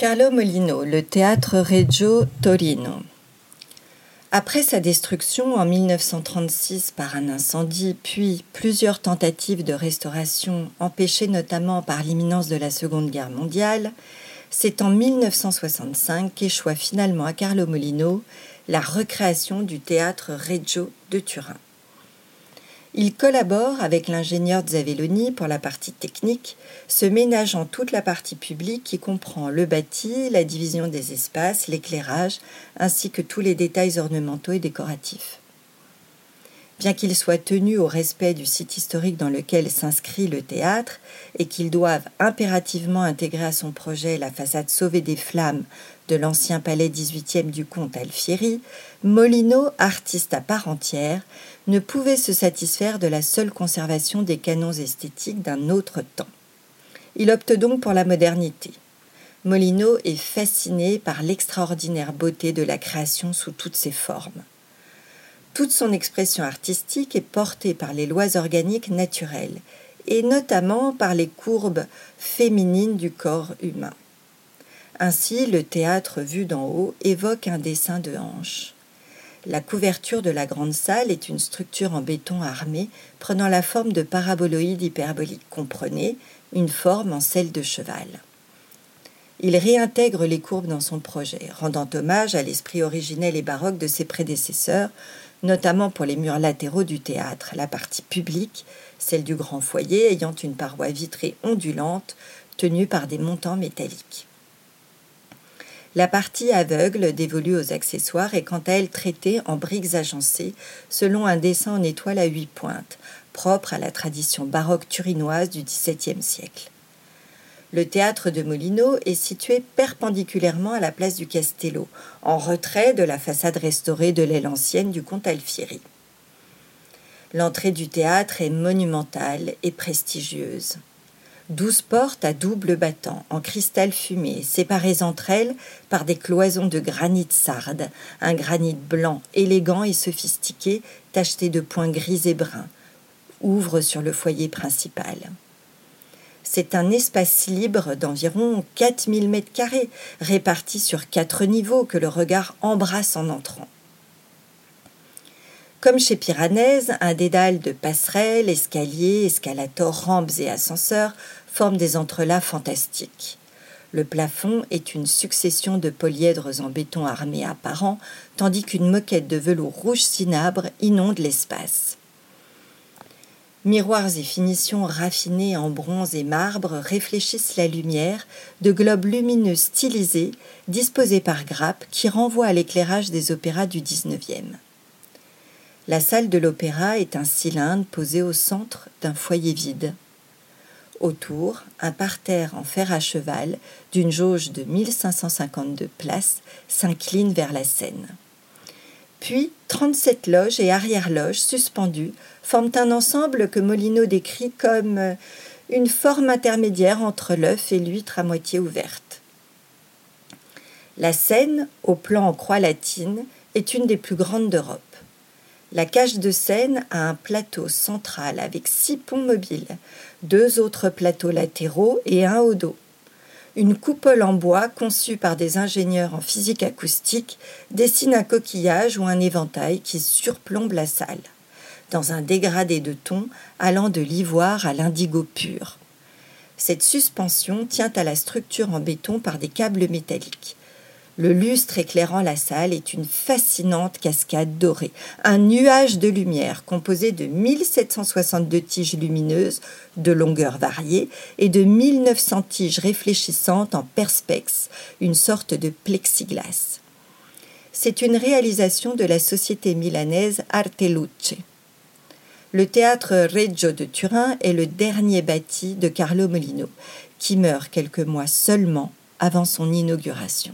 Carlo Molino, le théâtre Reggio Torino. Après sa destruction en 1936 par un incendie, puis plusieurs tentatives de restauration empêchées notamment par l'imminence de la Seconde Guerre mondiale, c'est en 1965 qu'échoua finalement à Carlo Molino la recréation du théâtre Reggio de Turin. Il collabore avec l'ingénieur Zavelloni pour la partie technique, se ménageant toute la partie publique qui comprend le bâti, la division des espaces, l'éclairage, ainsi que tous les détails ornementaux et décoratifs. Bien qu'il soit tenu au respect du site historique dans lequel s'inscrit le théâtre et qu'il doive impérativement intégrer à son projet la façade sauvée des flammes de l'ancien palais 18e du comte Alfieri, Molino, artiste à part entière, ne pouvait se satisfaire de la seule conservation des canons esthétiques d'un autre temps. Il opte donc pour la modernité. Molino est fasciné par l'extraordinaire beauté de la création sous toutes ses formes. Toute son expression artistique est portée par les lois organiques naturelles, et notamment par les courbes féminines du corps humain. Ainsi, le théâtre vu d'en haut évoque un dessin de hanche. La couverture de la grande salle est une structure en béton armé prenant la forme de paraboloïdes hyperboliques. Comprenez, une forme en selle de cheval. Il réintègre les courbes dans son projet, rendant hommage à l'esprit originel et baroque de ses prédécesseurs, notamment pour les murs latéraux du théâtre, la partie publique, celle du grand foyer ayant une paroi vitrée ondulante tenue par des montants métalliques. La partie aveugle dévolue aux accessoires est quant à elle traitée en briques agencées selon un dessin en étoile à huit pointes, propre à la tradition baroque turinoise du XVIIe siècle. Le théâtre de Molino est situé perpendiculairement à la place du Castello, en retrait de la façade restaurée de l'aile ancienne du comte Alfieri. L'entrée du théâtre est monumentale et prestigieuse. Douze portes à double battant, en cristal fumé, séparées entre elles par des cloisons de granit sarde, un granit blanc, élégant et sophistiqué, tacheté de points gris et bruns, ouvrent sur le foyer principal. C'est un espace libre d'environ 4000 mètres carrés, réparti sur quatre niveaux que le regard embrasse en entrant. Comme chez Piranèse, un dédale de passerelles, escaliers, escalators, rampes et ascenseurs forment des entrelacs fantastiques. Le plafond est une succession de polyèdres en béton armé apparent, tandis qu'une moquette de velours rouge cinabre inonde l'espace. Miroirs et finitions raffinées en bronze et marbre réfléchissent la lumière de globes lumineux stylisés disposés par grappes qui renvoient à l'éclairage des opéras du XIXe. La salle de l'opéra est un cylindre posé au centre d'un foyer vide. Autour, un parterre en fer à cheval d'une jauge de 1552 places s'incline vers la scène. Puis, 37 loges et arrière-loges suspendues forment un ensemble que Molino décrit comme une forme intermédiaire entre l'œuf et l'huître à moitié ouverte. La scène, au plan en croix latine, est une des plus grandes d'Europe. La cage de scène a un plateau central avec six ponts mobiles, deux autres plateaux latéraux et un au dos. Une coupole en bois conçue par des ingénieurs en physique acoustique dessine un coquillage ou un éventail qui surplombe la salle, dans un dégradé de ton allant de l'ivoire à l'indigo pur. Cette suspension tient à la structure en béton par des câbles métalliques. Le lustre éclairant la salle est une fascinante cascade dorée, un nuage de lumière composé de 1762 tiges lumineuses de longueur variée et de 1900 tiges réfléchissantes en perspex, une sorte de plexiglas. C'est une réalisation de la société milanaise Arteluce. Le théâtre Reggio de Turin est le dernier bâti de Carlo Molino, qui meurt quelques mois seulement avant son inauguration.